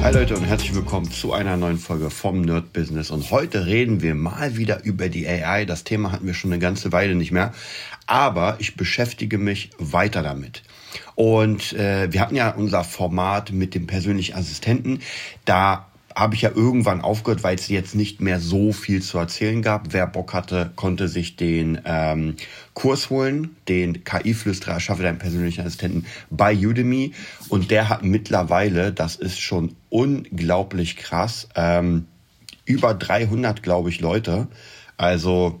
Hi Leute und herzlich willkommen zu einer neuen Folge vom Nerd Business. Und heute reden wir mal wieder über die AI. Das Thema hatten wir schon eine ganze Weile nicht mehr, aber ich beschäftige mich weiter damit. Und äh, wir hatten ja unser Format mit dem persönlichen Assistenten. Da habe ich ja irgendwann aufgehört, weil es jetzt nicht mehr so viel zu erzählen gab. Wer Bock hatte, konnte sich den ähm, Kurs holen, den KI-Flüsterer, schaffe deinen persönlichen Assistenten bei Udemy. Und der hat mittlerweile, das ist schon unglaublich krass, ähm, über 300, glaube ich, Leute. Also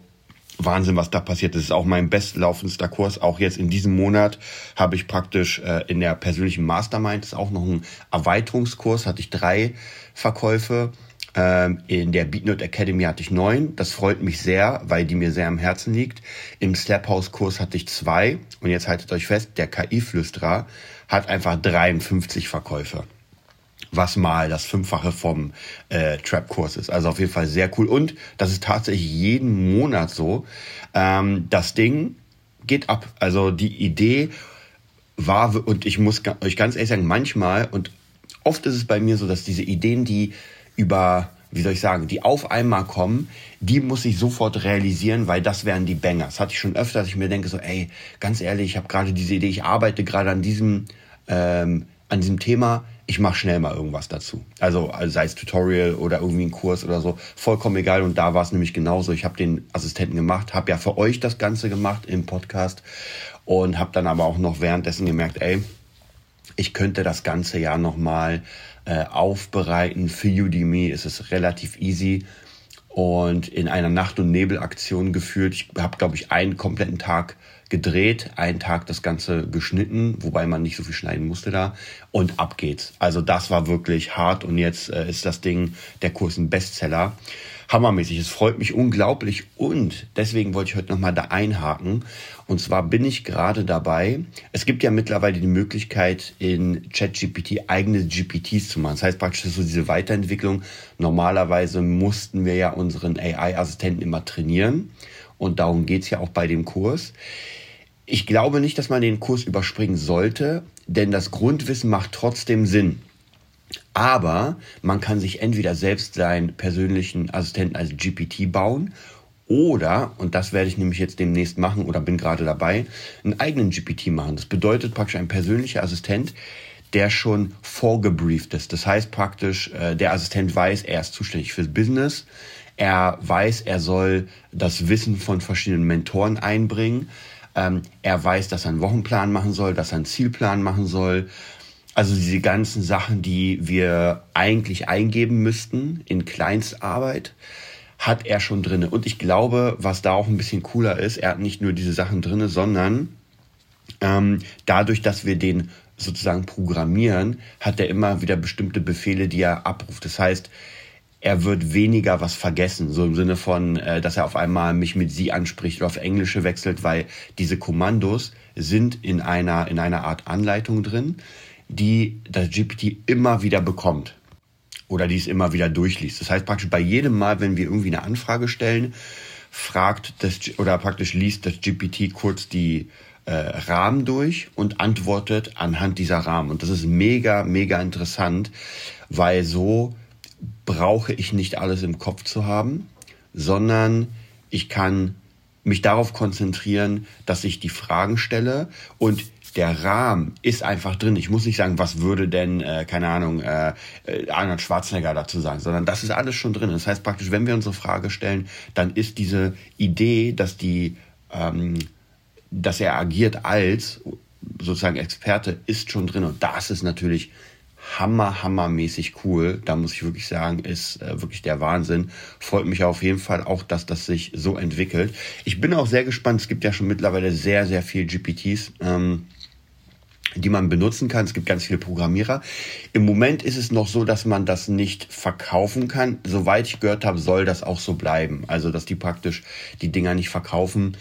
Wahnsinn, was da passiert. Das ist auch mein bestlaufendster Kurs. Auch jetzt in diesem Monat habe ich praktisch äh, in der persönlichen Mastermind, das ist auch noch ein Erweiterungskurs, hatte ich drei Verkäufe. Ähm, in der BeatNote Academy hatte ich neun. Das freut mich sehr, weil die mir sehr am Herzen liegt. Im Slaphouse-Kurs hatte ich zwei. Und jetzt haltet euch fest, der KI-Flüsterer hat einfach 53 Verkäufe was mal das Fünffache vom äh, Trap-Kurs ist. Also auf jeden Fall sehr cool. Und das ist tatsächlich jeden Monat so. Ähm, das Ding geht ab. Also die Idee war, und ich muss euch ganz ehrlich sagen, manchmal und oft ist es bei mir so, dass diese Ideen, die über wie soll ich sagen, die auf einmal kommen, die muss ich sofort realisieren, weil das wären die Banger. Das hatte ich schon öfter, dass ich mir denke, so, ey, ganz ehrlich, ich habe gerade diese Idee, ich arbeite gerade an diesem, ähm, an diesem Thema, ich mache schnell mal irgendwas dazu. Also, also sei es Tutorial oder irgendwie ein Kurs oder so, vollkommen egal. Und da war es nämlich genauso. Ich habe den Assistenten gemacht, habe ja für euch das Ganze gemacht im Podcast und habe dann aber auch noch währenddessen gemerkt, ey, ich könnte das ganze ja nochmal äh, aufbereiten. Für Udemy ist es relativ easy und in einer Nacht- und Nebelaktion geführt. Ich habe, glaube ich, einen kompletten Tag gedreht, einen Tag das Ganze geschnitten, wobei man nicht so viel schneiden musste da und ab geht's. Also das war wirklich hart und jetzt äh, ist das Ding, der Kurs ein Bestseller. Hammermäßig, es freut mich unglaublich und deswegen wollte ich heute nochmal da einhaken. Und zwar bin ich gerade dabei, es gibt ja mittlerweile die Möglichkeit in ChatGPT eigene GPTs zu machen. Das heißt praktisch so diese Weiterentwicklung. Normalerweise mussten wir ja unseren AI-Assistenten immer trainieren und darum geht's ja auch bei dem Kurs. Ich glaube nicht, dass man den Kurs überspringen sollte, denn das Grundwissen macht trotzdem Sinn. Aber man kann sich entweder selbst seinen persönlichen Assistenten als GPT bauen oder, und das werde ich nämlich jetzt demnächst machen oder bin gerade dabei, einen eigenen GPT machen. Das bedeutet praktisch ein persönlicher Assistent, der schon vorgebrieft ist. Das heißt praktisch, äh, der Assistent weiß, er ist zuständig fürs Business. Er weiß, er soll das Wissen von verschiedenen Mentoren einbringen. Ähm, er weiß, dass er einen Wochenplan machen soll, dass er einen Zielplan machen soll. Also diese ganzen Sachen, die wir eigentlich eingeben müssten in Kleinstarbeit, hat er schon drinne. Und ich glaube, was da auch ein bisschen cooler ist, er hat nicht nur diese Sachen drinne, sondern ähm, dadurch, dass wir den sozusagen programmieren, hat er immer wieder bestimmte Befehle, die er abruft. Das heißt, er wird weniger was vergessen, so im Sinne von, äh, dass er auf einmal mich mit sie anspricht oder auf Englische wechselt, weil diese Kommandos sind in einer, in einer Art Anleitung drin, die das GPT immer wieder bekommt oder die es immer wieder durchliest. Das heißt praktisch bei jedem Mal, wenn wir irgendwie eine Anfrage stellen, fragt das oder praktisch liest das GPT kurz die äh, Rahmen durch und antwortet anhand dieser Rahmen. Und das ist mega, mega interessant, weil so brauche ich nicht alles im Kopf zu haben, sondern ich kann mich darauf konzentrieren, dass ich die Fragen stelle und der Rahmen ist einfach drin. Ich muss nicht sagen, was würde denn, äh, keine Ahnung, äh, äh, Arnold Schwarzenegger dazu sagen, sondern das ist alles schon drin. Das heißt praktisch, wenn wir unsere Frage stellen, dann ist diese Idee, dass die, ähm, dass er agiert als sozusagen Experte, ist schon drin. Und das ist natürlich hammer, hammermäßig cool. Da muss ich wirklich sagen, ist äh, wirklich der Wahnsinn. Freut mich auf jeden Fall auch, dass das sich so entwickelt. Ich bin auch sehr gespannt. Es gibt ja schon mittlerweile sehr, sehr viel GPTs. Ähm, die man benutzen kann. Es gibt ganz viele Programmierer. Im Moment ist es noch so, dass man das nicht verkaufen kann. Soweit ich gehört habe, soll das auch so bleiben. Also, dass die praktisch die Dinger nicht verkaufen.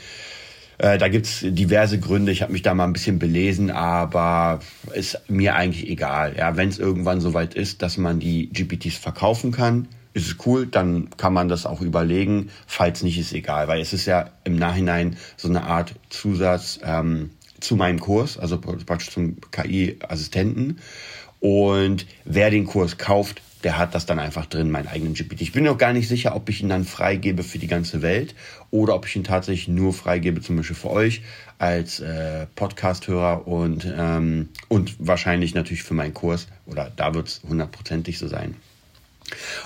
Äh, da gibt's diverse Gründe. Ich habe mich da mal ein bisschen belesen, aber ist mir eigentlich egal. Ja, wenn es irgendwann soweit ist, dass man die GPTs verkaufen kann, ist es cool, dann kann man das auch überlegen. Falls nicht, ist egal, weil es ist ja im Nachhinein so eine Art Zusatz ähm, zu meinem Kurs, also praktisch zum KI-Assistenten. Und wer den Kurs kauft, der hat das dann einfach drin, meinen eigenen GPT. Ich bin noch gar nicht sicher, ob ich ihn dann freigebe für die ganze Welt oder ob ich ihn tatsächlich nur freigebe, zum Beispiel für euch als äh, Podcast-Hörer und, ähm, und wahrscheinlich natürlich für meinen Kurs oder da wird es hundertprozentig so sein.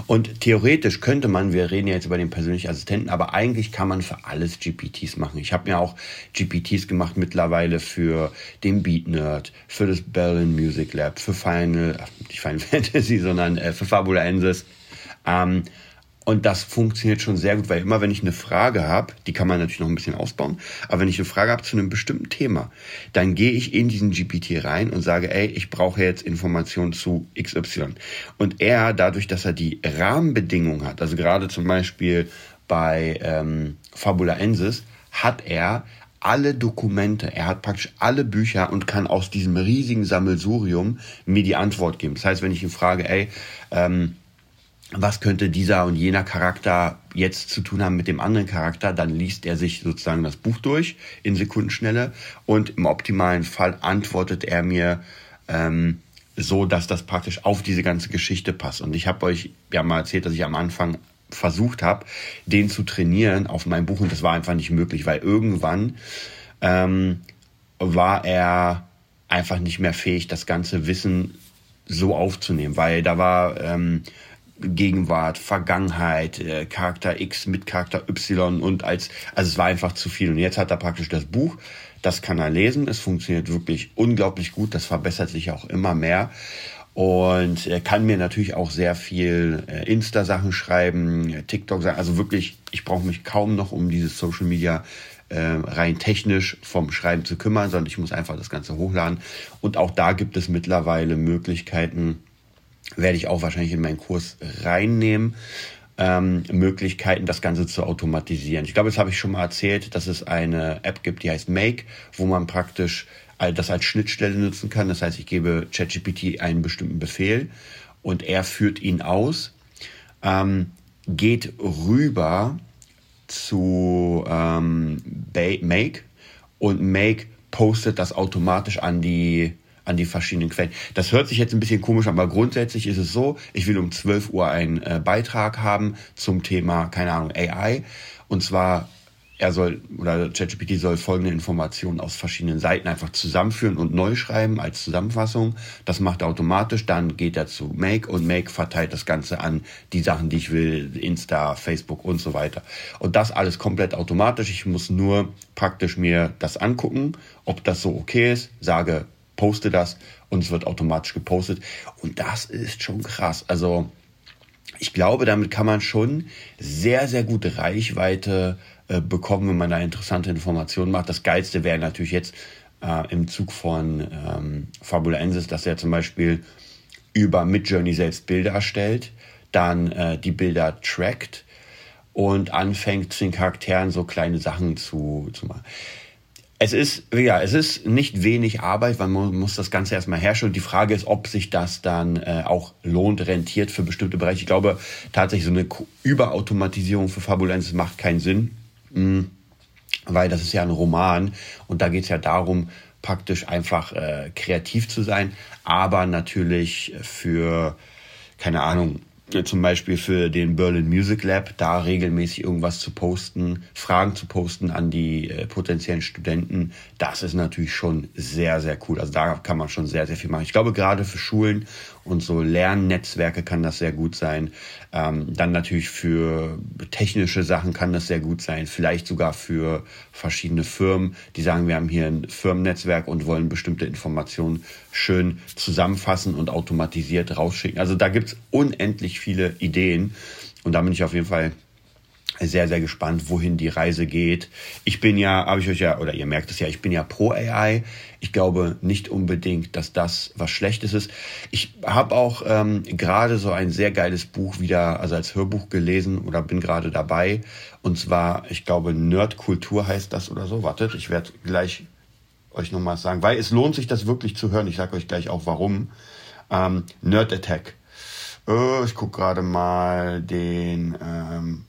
Und theoretisch könnte man, wir reden ja jetzt über den persönlichen Assistenten, aber eigentlich kann man für alles GPTs machen. Ich habe mir auch GPTs gemacht mittlerweile für den Beat Nerd, für das Berlin Music Lab, für Final, ach, nicht Final Fantasy, sondern äh, für Fabula Ensis. Ähm, und das funktioniert schon sehr gut, weil immer wenn ich eine Frage habe, die kann man natürlich noch ein bisschen ausbauen, aber wenn ich eine Frage habe zu einem bestimmten Thema, dann gehe ich in diesen GPT rein und sage, ey, ich brauche jetzt Informationen zu XY. Und er, dadurch, dass er die Rahmenbedingungen hat, also gerade zum Beispiel bei ähm, Fabula Ensis, hat er alle Dokumente, er hat praktisch alle Bücher und kann aus diesem riesigen Sammelsurium mir die Antwort geben. Das heißt, wenn ich ihn frage, ey, ähm, was könnte dieser und jener Charakter jetzt zu tun haben mit dem anderen Charakter, dann liest er sich sozusagen das Buch durch in Sekundenschnelle und im optimalen Fall antwortet er mir ähm, so, dass das praktisch auf diese ganze Geschichte passt. Und ich habe euch ja mal erzählt, dass ich am Anfang versucht habe, den zu trainieren auf mein Buch und das war einfach nicht möglich, weil irgendwann ähm, war er einfach nicht mehr fähig, das ganze Wissen so aufzunehmen, weil da war ähm, Gegenwart, Vergangenheit, äh, Charakter X mit Charakter Y und als, also es war einfach zu viel. Und jetzt hat er praktisch das Buch, das kann er lesen, es funktioniert wirklich unglaublich gut, das verbessert sich auch immer mehr. Und er kann mir natürlich auch sehr viel äh, Insta-Sachen schreiben, TikTok-Sachen, also wirklich, ich brauche mich kaum noch um dieses Social Media äh, rein technisch vom Schreiben zu kümmern, sondern ich muss einfach das Ganze hochladen. Und auch da gibt es mittlerweile Möglichkeiten, werde ich auch wahrscheinlich in meinen Kurs reinnehmen. Ähm, Möglichkeiten, das Ganze zu automatisieren. Ich glaube, das habe ich schon mal erzählt, dass es eine App gibt, die heißt Make, wo man praktisch das als Schnittstelle nutzen kann. Das heißt, ich gebe ChatGPT einen bestimmten Befehl und er führt ihn aus, ähm, geht rüber zu ähm, Make und Make postet das automatisch an die an die verschiedenen Quellen. Das hört sich jetzt ein bisschen komisch an, aber grundsätzlich ist es so, ich will um 12 Uhr einen äh, Beitrag haben zum Thema, keine Ahnung, AI. Und zwar er soll oder ChatGPT soll folgende Informationen aus verschiedenen Seiten einfach zusammenführen und neu schreiben als Zusammenfassung. Das macht er automatisch. Dann geht er zu Make und Make verteilt das Ganze an die Sachen, die ich will, Insta, Facebook und so weiter. Und das alles komplett automatisch. Ich muss nur praktisch mir das angucken, ob das so okay ist, sage poste das und es wird automatisch gepostet. Und das ist schon krass. Also ich glaube, damit kann man schon sehr, sehr gute Reichweite äh, bekommen, wenn man da interessante Informationen macht. Das Geilste wäre natürlich jetzt äh, im Zug von ähm, Fabulensis, dass er zum Beispiel über Midjourney selbst Bilder erstellt, dann äh, die Bilder trackt und anfängt zu den Charakteren so kleine Sachen zu, zu machen. Es ist, ja, es ist nicht wenig Arbeit, weil man muss das Ganze erstmal herstellen. Die Frage ist, ob sich das dann äh, auch lohnt, rentiert für bestimmte Bereiche. Ich glaube tatsächlich, so eine Überautomatisierung für Fabulensis macht keinen Sinn, mh, hm, weil das ist ja ein Roman und da geht es ja darum, praktisch einfach äh, kreativ zu sein, aber natürlich für, keine Ahnung, zum Beispiel für den Berlin Music Lab, da regelmäßig irgendwas zu posten, Fragen zu posten an die äh, potenziellen Studenten, das ist natürlich schon sehr, sehr cool. Also da kann man schon sehr, sehr viel machen. Ich glaube, gerade für Schulen und so Lernnetzwerke kann das sehr gut sein. Ähm, dann natürlich für technische Sachen kann das sehr gut sein. Vielleicht sogar für verschiedene Firmen, die sagen, wir haben hier ein Firmennetzwerk und wollen bestimmte Informationen schön zusammenfassen und automatisiert rausschicken. Also da gibt's unendlich viele Ideen und da bin ich auf jeden Fall sehr, sehr gespannt, wohin die Reise geht. Ich bin ja, habe ich euch ja, oder ihr merkt es ja, ich bin ja pro AI. Ich glaube nicht unbedingt, dass das was Schlechtes ist. Ich habe auch ähm, gerade so ein sehr geiles Buch wieder, also als Hörbuch gelesen oder bin gerade dabei. Und zwar, ich glaube, Nerdkultur heißt das oder so. Wartet, ich werde gleich euch nochmal sagen, weil es lohnt sich, das wirklich zu hören. Ich sage euch gleich auch warum. Ähm, Nerd Attack. Äh, ich gucke gerade mal den ähm,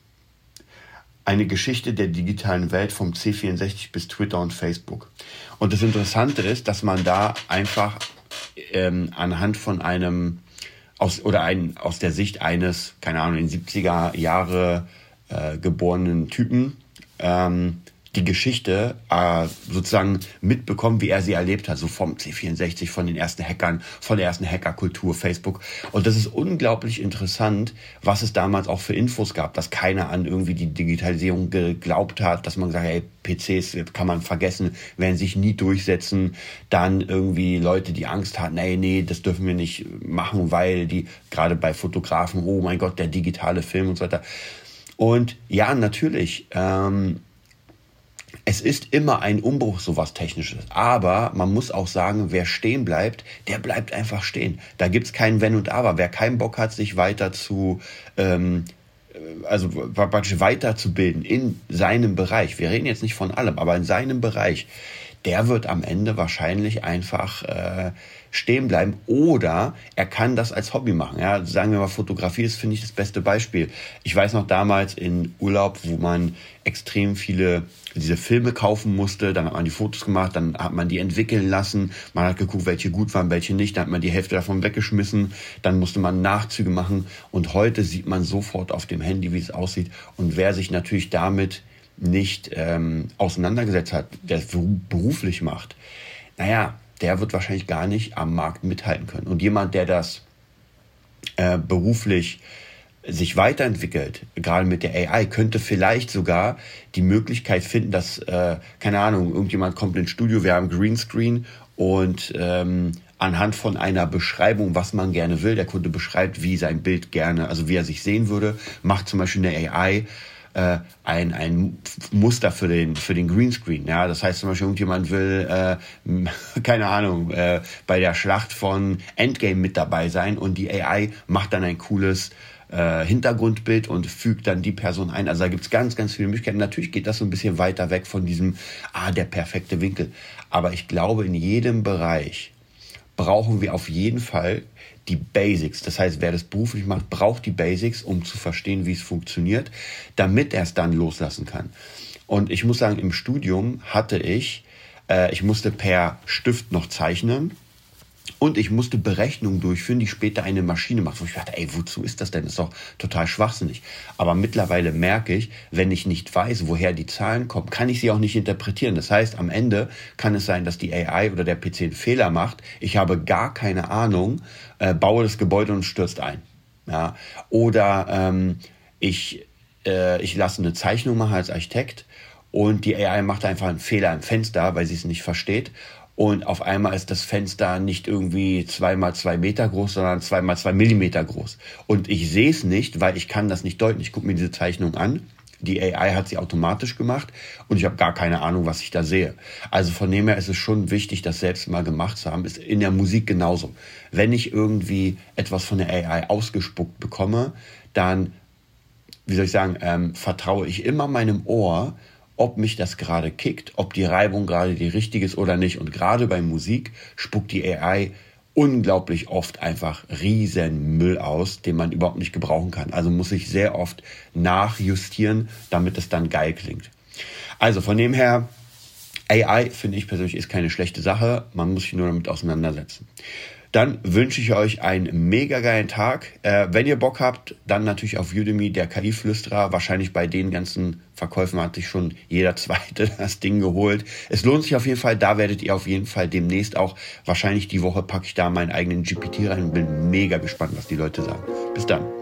eine Geschichte der digitalen Welt vom C64 bis Twitter und Facebook. Und das Interessante ist, dass man da einfach ähm, anhand von einem aus oder ein, aus der Sicht eines, keine Ahnung, in 70er Jahre äh, geborenen Typen ähm, die Geschichte äh, sozusagen mitbekommen, wie er sie erlebt hat, so vom C64, von den ersten Hackern, von der ersten Hackerkultur, Facebook. Und das ist unglaublich interessant, was es damals auch für Infos gab, dass keiner an irgendwie die Digitalisierung geglaubt hat, dass man gesagt hat, hey, PCs kann man vergessen, werden sich nie durchsetzen. Dann irgendwie Leute, die Angst hatten, nee, nee, das dürfen wir nicht machen, weil die gerade bei Fotografen, oh mein Gott, der digitale Film und so weiter. Und ja, natürlich. Ähm, es ist immer ein Umbruch, sowas Technisches. Aber man muss auch sagen, wer stehen bleibt, der bleibt einfach stehen. Da gibt's kein Wenn und Aber. Wer keinen Bock hat, sich weiter zu, ähm, also praktisch weiterzubilden in seinem Bereich, wir reden jetzt nicht von allem, aber in seinem Bereich, der wird am Ende wahrscheinlich einfach äh, stehen bleiben oder er kann das als Hobby machen. Ja, sagen wir mal, Fotografie ist, finde ich, das beste Beispiel. Ich weiß noch damals in Urlaub, wo man extrem viele diese Filme kaufen musste, dann hat man die Fotos gemacht, dann hat man die entwickeln lassen, man hat geguckt, welche gut waren, welche nicht, dann hat man die Hälfte davon weggeschmissen, dann musste man Nachzüge machen und heute sieht man sofort auf dem Handy, wie es aussieht und wer sich natürlich damit nicht ähm, auseinandergesetzt hat, der es beruflich macht, naja, der wird wahrscheinlich gar nicht am Markt mithalten können. Und jemand, der das äh, beruflich sich weiterentwickelt, gerade mit der AI, könnte vielleicht sogar die Möglichkeit finden, dass, äh, keine Ahnung, irgendjemand kommt ins Studio, wir haben Greenscreen und ähm, anhand von einer Beschreibung, was man gerne will, der Kunde beschreibt, wie sein Bild gerne, also wie er sich sehen würde, macht zum Beispiel eine AI äh, ein, ein Muster für den, für den Greenscreen. Ja, das heißt zum Beispiel, irgendjemand will, äh, keine Ahnung, äh, bei der Schlacht von Endgame mit dabei sein und die AI macht dann ein cooles äh, Hintergrundbild und fügt dann die Person ein. Also da gibt's ganz, ganz viele Möglichkeiten. Natürlich geht das so ein bisschen weiter weg von diesem, ah, der perfekte Winkel. Aber ich glaube, in jedem Bereich brauchen wir auf jeden Fall die Basics. Das heißt, wer das beruflich macht, braucht die Basics, um zu verstehen, wie es funktioniert, damit er es dann loslassen kann. Und ich muss sagen, im Studium hatte ich, äh, ich musste per Stift noch zeichnen und ich musste Berechnungen durchführen, die später eine Maschine macht. Wo ich dachte, ey, wozu ist das denn? Das ist doch total schwachsinnig. Aber mittlerweile merke ich, wenn ich nicht weiß, woher die Zahlen kommen, kann ich sie auch nicht interpretieren. Das heißt, am Ende kann es sein, dass die AI oder der PC einen Fehler macht. Ich habe gar keine Ahnung, äh, baue das Gebäude und stürzt ein. Ja? Oder ähm, ich, äh, ich lasse eine Zeichnung machen als Architekt und die AI macht einfach einen Fehler im Fenster, weil sie es nicht versteht und auf einmal ist das Fenster nicht irgendwie zwei mal zwei Meter groß, sondern zwei mal zwei Millimeter groß. Und ich sehe es nicht, weil ich kann das nicht deuten. Ich gucke mir diese Zeichnung an. Die AI hat sie automatisch gemacht und ich habe gar keine Ahnung, was ich da sehe. Also von dem her ist es schon wichtig, das selbst mal gemacht zu haben. Ist in der Musik genauso. Wenn ich irgendwie etwas von der AI ausgespuckt bekomme, dann, wie soll ich sagen, ähm, vertraue ich immer meinem Ohr ob mich das gerade kickt, ob die Reibung gerade die richtige ist oder nicht. Und gerade bei Musik spuckt die AI unglaublich oft einfach riesen Müll aus, den man überhaupt nicht gebrauchen kann. Also muss ich sehr oft nachjustieren, damit es dann geil klingt. Also von dem her, AI finde ich persönlich ist keine schlechte Sache. Man muss sich nur damit auseinandersetzen. Dann wünsche ich euch einen mega geilen Tag. Äh, wenn ihr Bock habt, dann natürlich auf Udemy, der KI-Flüsterer. Wahrscheinlich bei den ganzen Verkäufen hat sich schon jeder Zweite das Ding geholt. Es lohnt sich auf jeden Fall. Da werdet ihr auf jeden Fall demnächst auch, wahrscheinlich die Woche packe ich da meinen eigenen GPT rein und bin mega gespannt, was die Leute sagen. Bis dann.